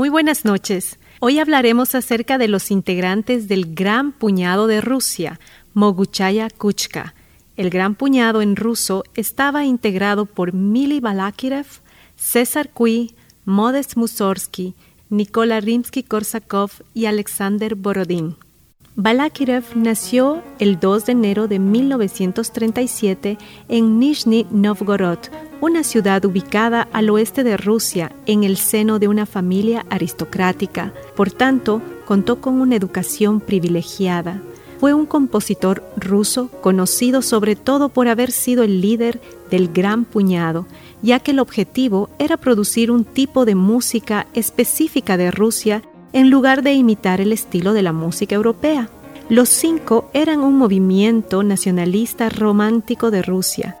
Muy buenas noches. Hoy hablaremos acerca de los integrantes del Gran Puñado de Rusia, Moguchaya Kuchka. El Gran Puñado en ruso estaba integrado por Mili Balakirev, César Cui, Modest Mussorgsky, Nikola Rimsky-Korsakov y Alexander Borodin. Balakirev nació el 2 de enero de 1937 en Nizhny Novgorod, una ciudad ubicada al oeste de Rusia en el seno de una familia aristocrática. Por tanto, contó con una educación privilegiada. Fue un compositor ruso conocido sobre todo por haber sido el líder del Gran Puñado, ya que el objetivo era producir un tipo de música específica de Rusia en lugar de imitar el estilo de la música europea. Los cinco eran un movimiento nacionalista romántico de Rusia,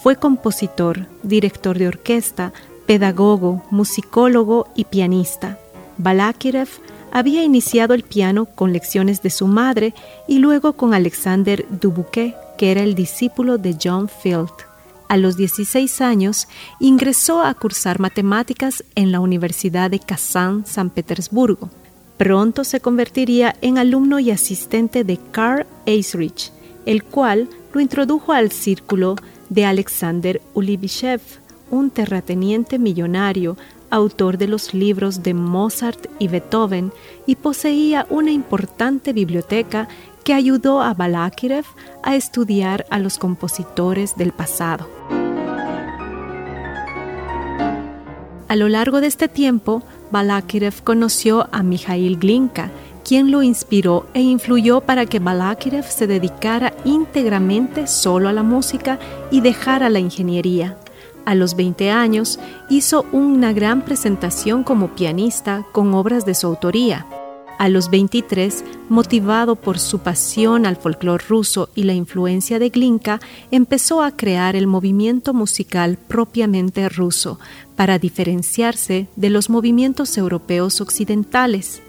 fue compositor, director de orquesta, pedagogo, musicólogo y pianista. Balakirev había iniciado el piano con lecciones de su madre y luego con Alexander Dubuquet, que era el discípulo de John Field. A los 16 años ingresó a cursar matemáticas en la Universidad de Kazán, San Petersburgo. Pronto se convertiría en alumno y asistente de Karl Eisrich, el cual lo introdujo al círculo de Alexander Ulibyshev, un terrateniente millonario, autor de los libros de Mozart y Beethoven, y poseía una importante biblioteca que ayudó a Balakirev a estudiar a los compositores del pasado. A lo largo de este tiempo, Balakirev conoció a Mikhail Glinka, quien lo inspiró e influyó para que Balakirev se dedicara íntegramente solo a la música y dejara la ingeniería. A los 20 años hizo una gran presentación como pianista con obras de su autoría. A los 23, motivado por su pasión al folclore ruso y la influencia de Glinka, empezó a crear el movimiento musical propiamente ruso para diferenciarse de los movimientos europeos occidentales.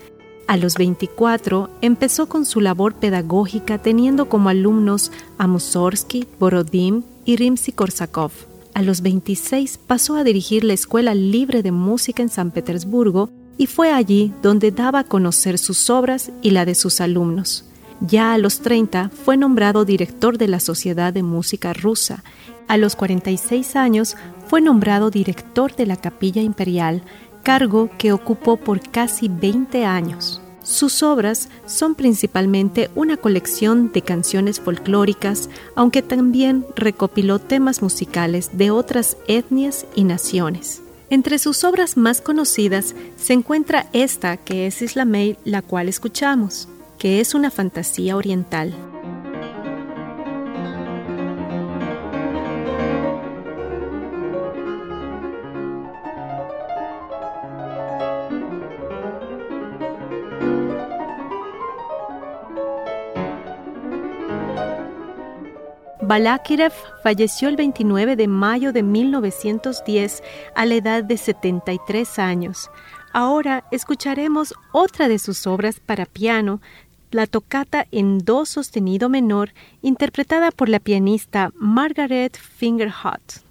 A los 24 empezó con su labor pedagógica teniendo como alumnos a Mussorgsky, Borodin y Rimsky-Korsakov. A los 26 pasó a dirigir la Escuela Libre de Música en San Petersburgo y fue allí donde daba a conocer sus obras y la de sus alumnos. Ya a los 30 fue nombrado director de la Sociedad de Música Rusa. A los 46 años fue nombrado director de la Capilla Imperial cargo que ocupó por casi 20 años. Sus obras son principalmente una colección de canciones folclóricas, aunque también recopiló temas musicales de otras etnias y naciones. Entre sus obras más conocidas se encuentra esta que es Islamey, la cual escuchamos, que es una fantasía oriental. Balakirev falleció el 29 de mayo de 1910 a la edad de 73 años. Ahora escucharemos otra de sus obras para piano, la tocata en do sostenido menor, interpretada por la pianista Margaret Fingerhut.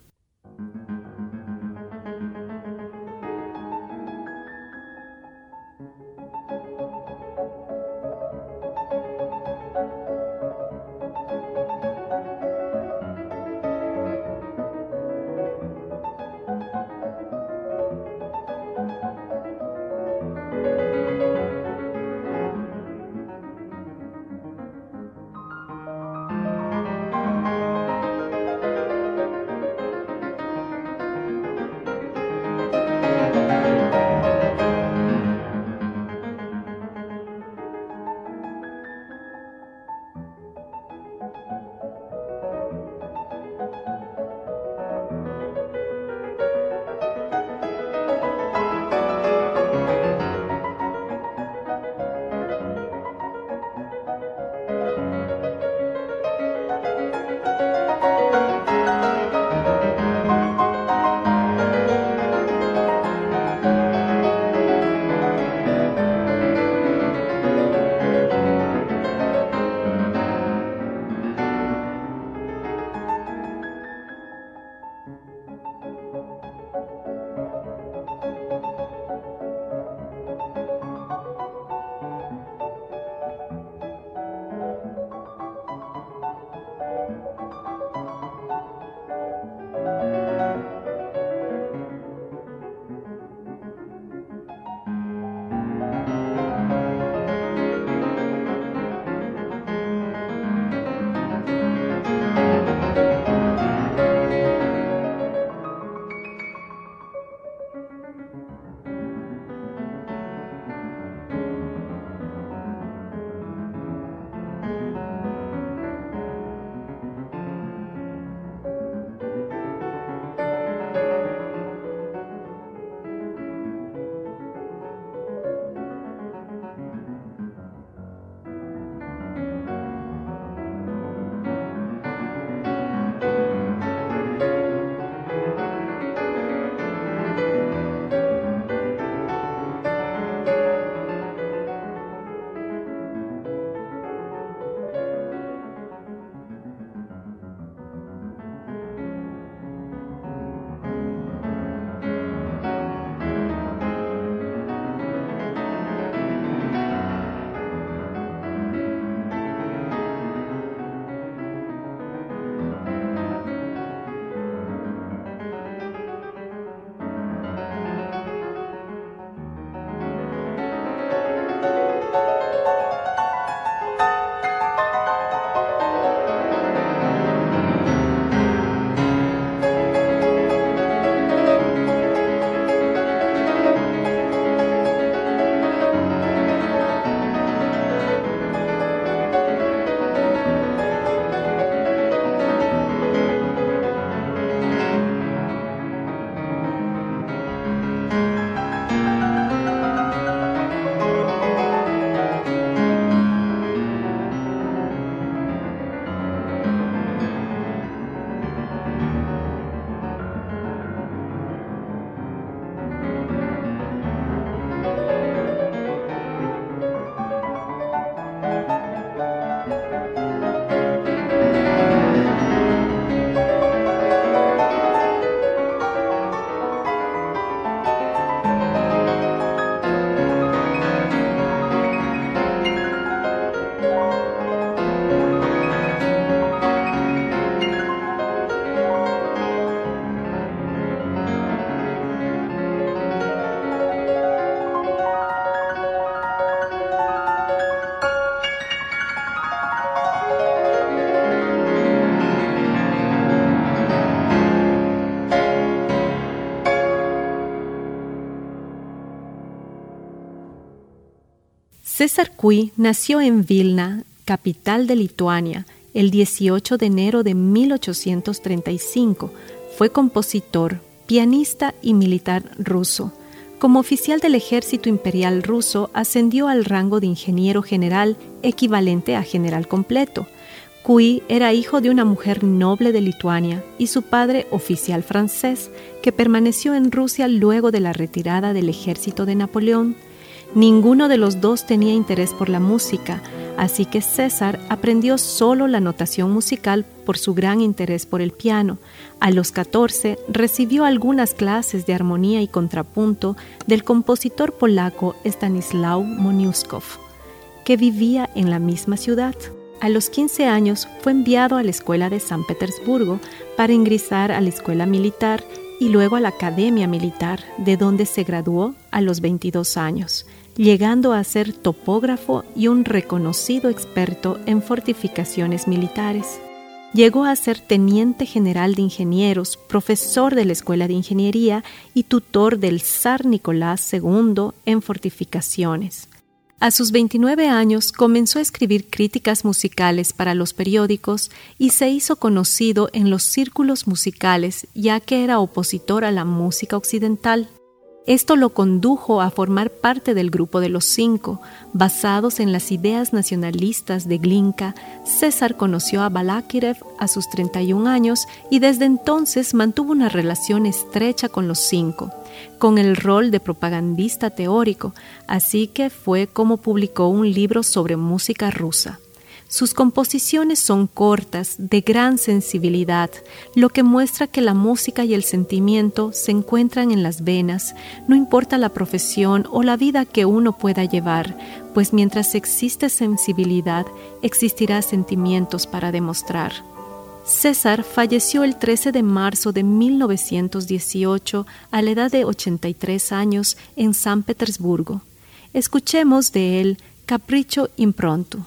César Cui nació en Vilna, capital de Lituania, el 18 de enero de 1835. Fue compositor, pianista y militar ruso. Como oficial del ejército imperial ruso, ascendió al rango de ingeniero general, equivalente a general completo. Cui era hijo de una mujer noble de Lituania y su padre oficial francés, que permaneció en Rusia luego de la retirada del ejército de Napoleón. Ninguno de los dos tenía interés por la música, así que César aprendió solo la notación musical por su gran interés por el piano. A los 14 recibió algunas clases de armonía y contrapunto del compositor polaco Stanislaw Moniuszkow, que vivía en la misma ciudad. A los 15 años fue enviado a la escuela de San Petersburgo para ingresar a la escuela militar y luego a la Academia Militar, de donde se graduó a los 22 años llegando a ser topógrafo y un reconocido experto en fortificaciones militares. Llegó a ser teniente general de ingenieros, profesor de la Escuela de Ingeniería y tutor del zar Nicolás II en fortificaciones. A sus 29 años comenzó a escribir críticas musicales para los periódicos y se hizo conocido en los círculos musicales ya que era opositor a la música occidental. Esto lo condujo a formar parte del grupo de los cinco. Basados en las ideas nacionalistas de Glinka, César conoció a Balakirev a sus 31 años y desde entonces mantuvo una relación estrecha con los cinco, con el rol de propagandista teórico, así que fue como publicó un libro sobre música rusa. Sus composiciones son cortas, de gran sensibilidad, lo que muestra que la música y el sentimiento se encuentran en las venas, no importa la profesión o la vida que uno pueda llevar, pues mientras existe sensibilidad, existirá sentimientos para demostrar. César falleció el 13 de marzo de 1918 a la edad de 83 años en San Petersburgo. Escuchemos de él Capricho Impronto.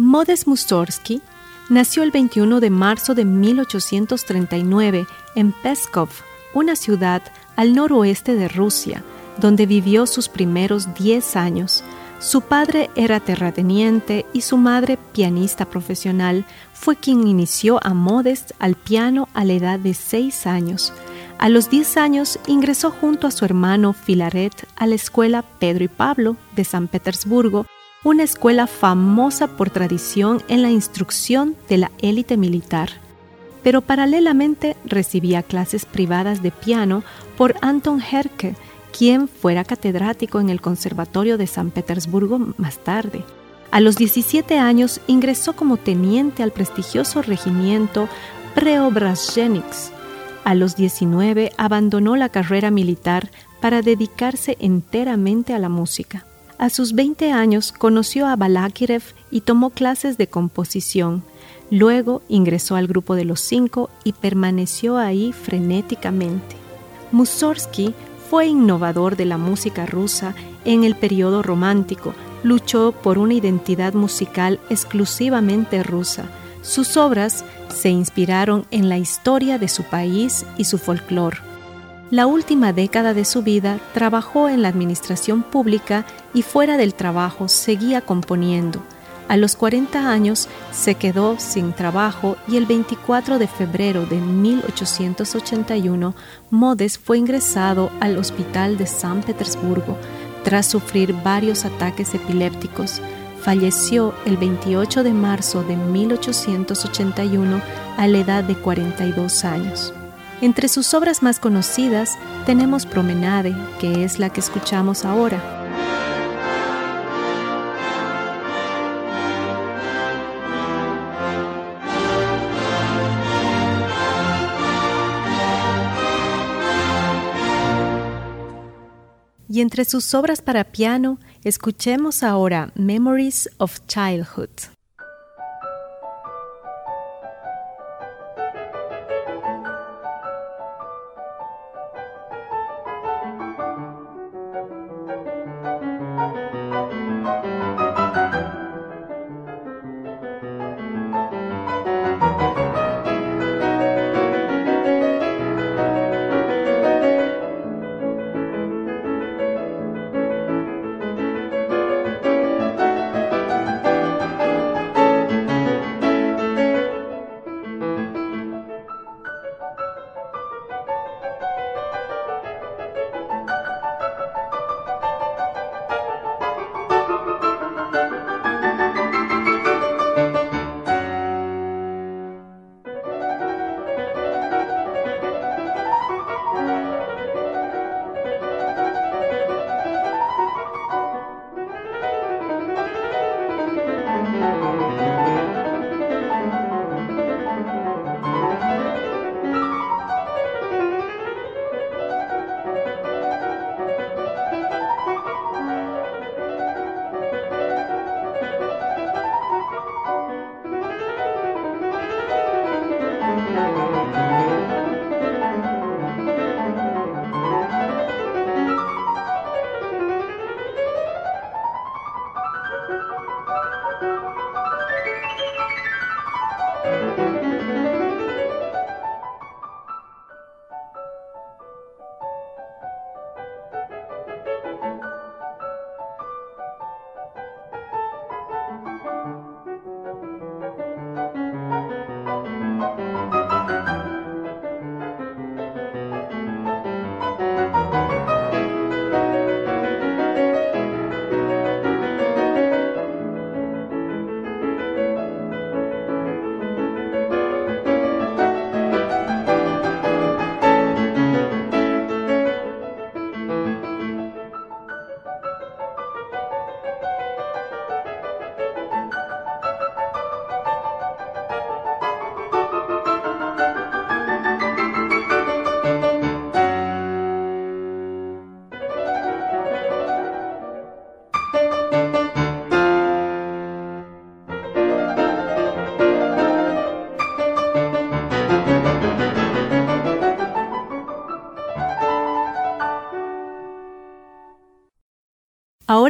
Modest Mussorgsky nació el 21 de marzo de 1839 en Peskov, una ciudad al noroeste de Rusia, donde vivió sus primeros 10 años. Su padre era terrateniente y su madre, pianista profesional, fue quien inició a Modest al piano a la edad de 6 años. A los 10 años ingresó junto a su hermano Filaret a la escuela Pedro y Pablo de San Petersburgo, una escuela famosa por tradición en la instrucción de la élite militar. Pero paralelamente recibía clases privadas de piano por Anton Herke, quien fuera catedrático en el Conservatorio de San Petersburgo más tarde. A los 17 años ingresó como teniente al prestigioso regimiento Preobrazhensk. A los 19 abandonó la carrera militar para dedicarse enteramente a la música. A sus 20 años conoció a Balakirev y tomó clases de composición. Luego ingresó al grupo de los cinco y permaneció ahí frenéticamente. Mussorgsky fue innovador de la música rusa en el periodo romántico, luchó por una identidad musical exclusivamente rusa. Sus obras se inspiraron en la historia de su país y su folclore. La última década de su vida trabajó en la administración pública y fuera del trabajo seguía componiendo. A los 40 años se quedó sin trabajo y el 24 de febrero de 1881 Modes fue ingresado al hospital de San Petersburgo tras sufrir varios ataques epilépticos. Falleció el 28 de marzo de 1881 a la edad de 42 años. Entre sus obras más conocidas tenemos Promenade, que es la que escuchamos ahora, Y entre sus obras para piano, escuchemos ahora Memories of Childhood.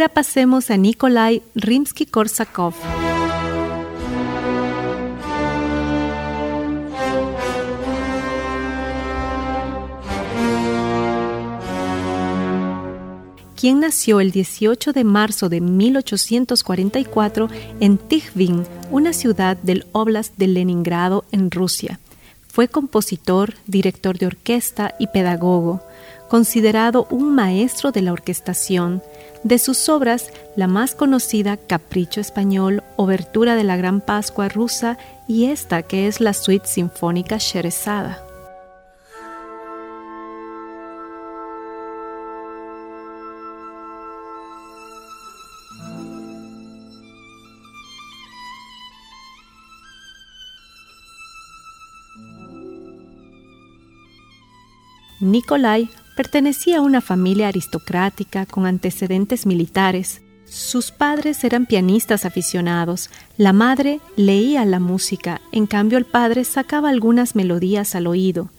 Ahora pasemos a Nikolai Rimsky-Korsakov. quien nació el 18 de marzo de 1844 en Tikhvin, una ciudad del Oblast de Leningrado en Rusia. Fue compositor, director de orquesta y pedagogo, considerado un maestro de la orquestación, de sus obras, la más conocida Capricho Español, Obertura de la Gran Pascua rusa y esta que es la suite sinfónica Sherezada. Nikolai pertenecía a una familia aristocrática con antecedentes militares. Sus padres eran pianistas aficionados, la madre leía la música, en cambio el padre sacaba algunas melodías al oído.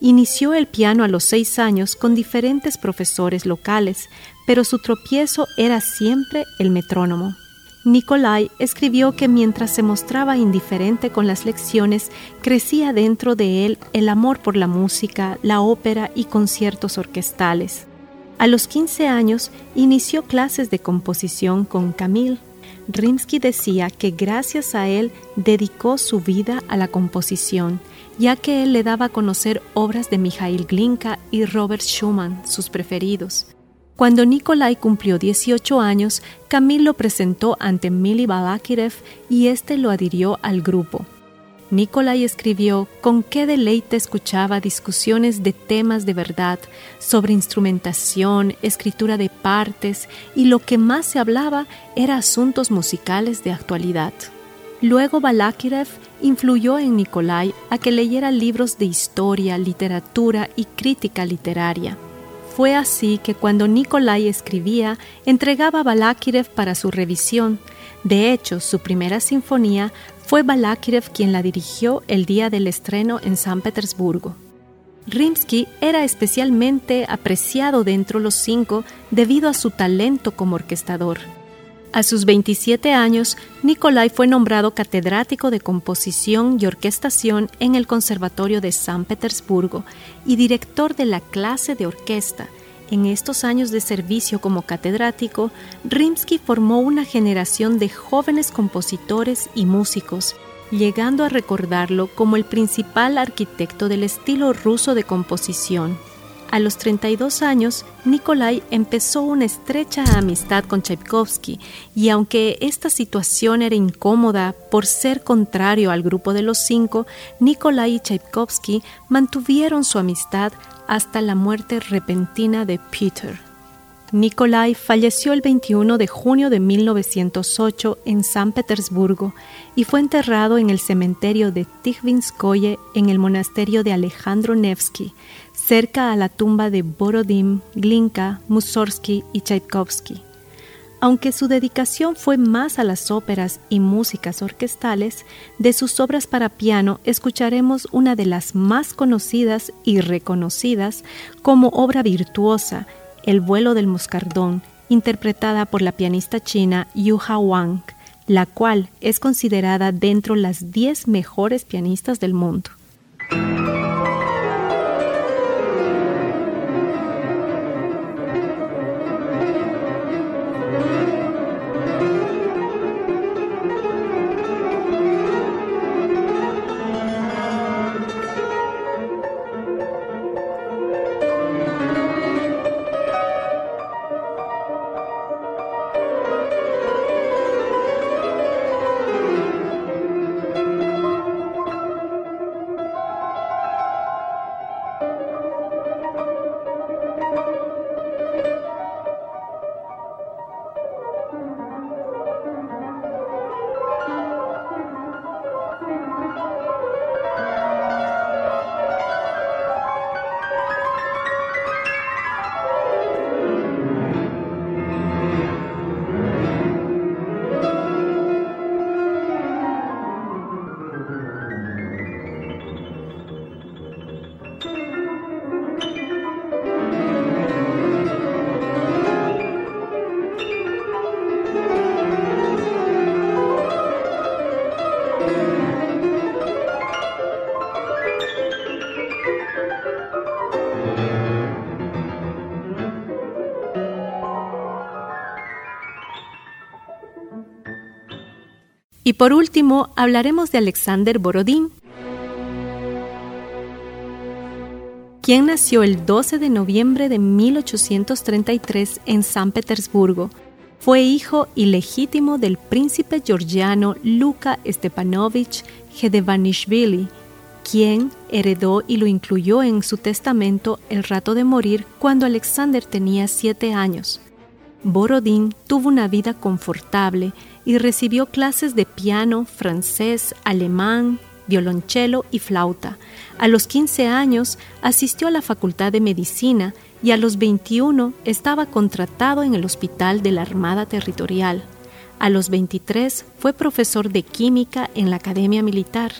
Inició el piano a los seis años con diferentes profesores locales, pero su tropiezo era siempre el metrónomo. Nikolai escribió que mientras se mostraba indiferente con las lecciones, crecía dentro de él el amor por la música, la ópera y conciertos orquestales. A los 15 años inició clases de composición con Camille. Rimsky decía que gracias a él dedicó su vida a la composición, ya que él le daba a conocer obras de Mikhail Glinka y Robert Schumann, sus preferidos. Cuando Nikolai cumplió 18 años, Camille lo presentó ante Mili Balakirev y éste lo adhirió al grupo. Nikolai escribió con qué deleite escuchaba discusiones de temas de verdad, sobre instrumentación, escritura de partes, y lo que más se hablaba era asuntos musicales de actualidad. Luego Balakirev influyó en Nikolai a que leyera libros de historia, literatura y crítica literaria. Fue así que cuando Nikolai escribía, entregaba a Balakirev para su revisión. De hecho, su primera sinfonía fue Balakirev quien la dirigió el día del estreno en San Petersburgo. Rimsky era especialmente apreciado dentro de los cinco debido a su talento como orquestador. A sus 27 años, Nikolai fue nombrado catedrático de composición y orquestación en el Conservatorio de San Petersburgo y director de la clase de orquesta. En estos años de servicio como catedrático, Rimsky formó una generación de jóvenes compositores y músicos, llegando a recordarlo como el principal arquitecto del estilo ruso de composición. A los 32 años, Nikolai empezó una estrecha amistad con Tchaikovsky y aunque esta situación era incómoda por ser contrario al grupo de los cinco, Nikolai y Tchaikovsky mantuvieron su amistad hasta la muerte repentina de Peter. Nikolai falleció el 21 de junio de 1908 en San Petersburgo y fue enterrado en el cementerio de Tikhvinskoye en el monasterio de Alejandro Nevsky, cerca a la tumba de Borodín, Glinka, Mussorgsky y Tchaikovsky. Aunque su dedicación fue más a las óperas y músicas orquestales, de sus obras para piano escucharemos una de las más conocidas y reconocidas como obra virtuosa, El vuelo del moscardón, interpretada por la pianista china Yuha Wang, la cual es considerada dentro las 10 mejores pianistas del mundo. Y por último, hablaremos de Alexander Borodín, quien nació el 12 de noviembre de 1833 en San Petersburgo. Fue hijo ilegítimo del príncipe georgiano Luka Stepanovich Gedevanishvili, quien heredó y lo incluyó en su testamento el rato de morir cuando Alexander tenía siete años. Borodín tuvo una vida confortable y recibió clases de piano, francés, alemán, violonchelo y flauta. A los 15 años asistió a la Facultad de Medicina y a los 21 estaba contratado en el Hospital de la Armada Territorial. A los 23 fue profesor de química en la Academia Militar.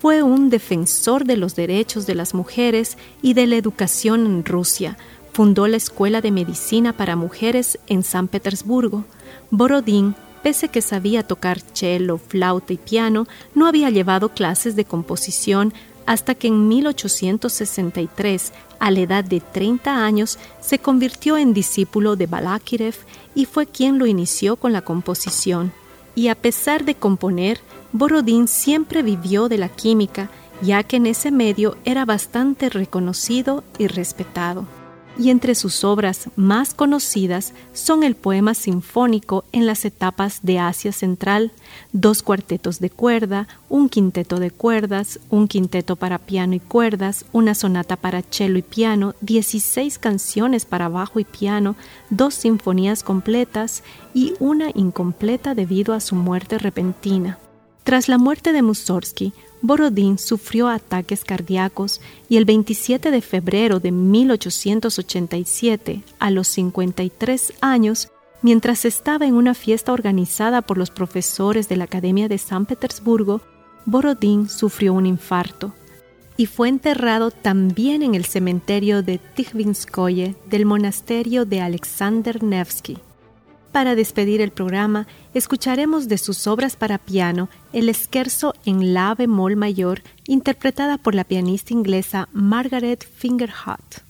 Fue un defensor de los derechos de las mujeres y de la educación en Rusia. Fundó la Escuela de Medicina para Mujeres en San Petersburgo. Borodín Pese que sabía tocar cello, flauta y piano, no había llevado clases de composición hasta que en 1863, a la edad de 30 años, se convirtió en discípulo de Balakirev y fue quien lo inició con la composición. Y a pesar de componer, Borodín siempre vivió de la química, ya que en ese medio era bastante reconocido y respetado y entre sus obras más conocidas son el poema sinfónico en las etapas de Asia Central, dos cuartetos de cuerda, un quinteto de cuerdas, un quinteto para piano y cuerdas, una sonata para cello y piano, 16 canciones para bajo y piano, dos sinfonías completas y una incompleta debido a su muerte repentina. Tras la muerte de Mussorgsky, Borodín sufrió ataques cardíacos y el 27 de febrero de 1887, a los 53 años, mientras estaba en una fiesta organizada por los profesores de la Academia de San Petersburgo, Borodín sufrió un infarto y fue enterrado también en el cementerio de Tikhvinskoye del monasterio de Alexander Nevsky. Para despedir el programa, escucharemos de sus obras para piano el esquerzo en la bemol mayor, interpretada por la pianista inglesa Margaret Fingerhut.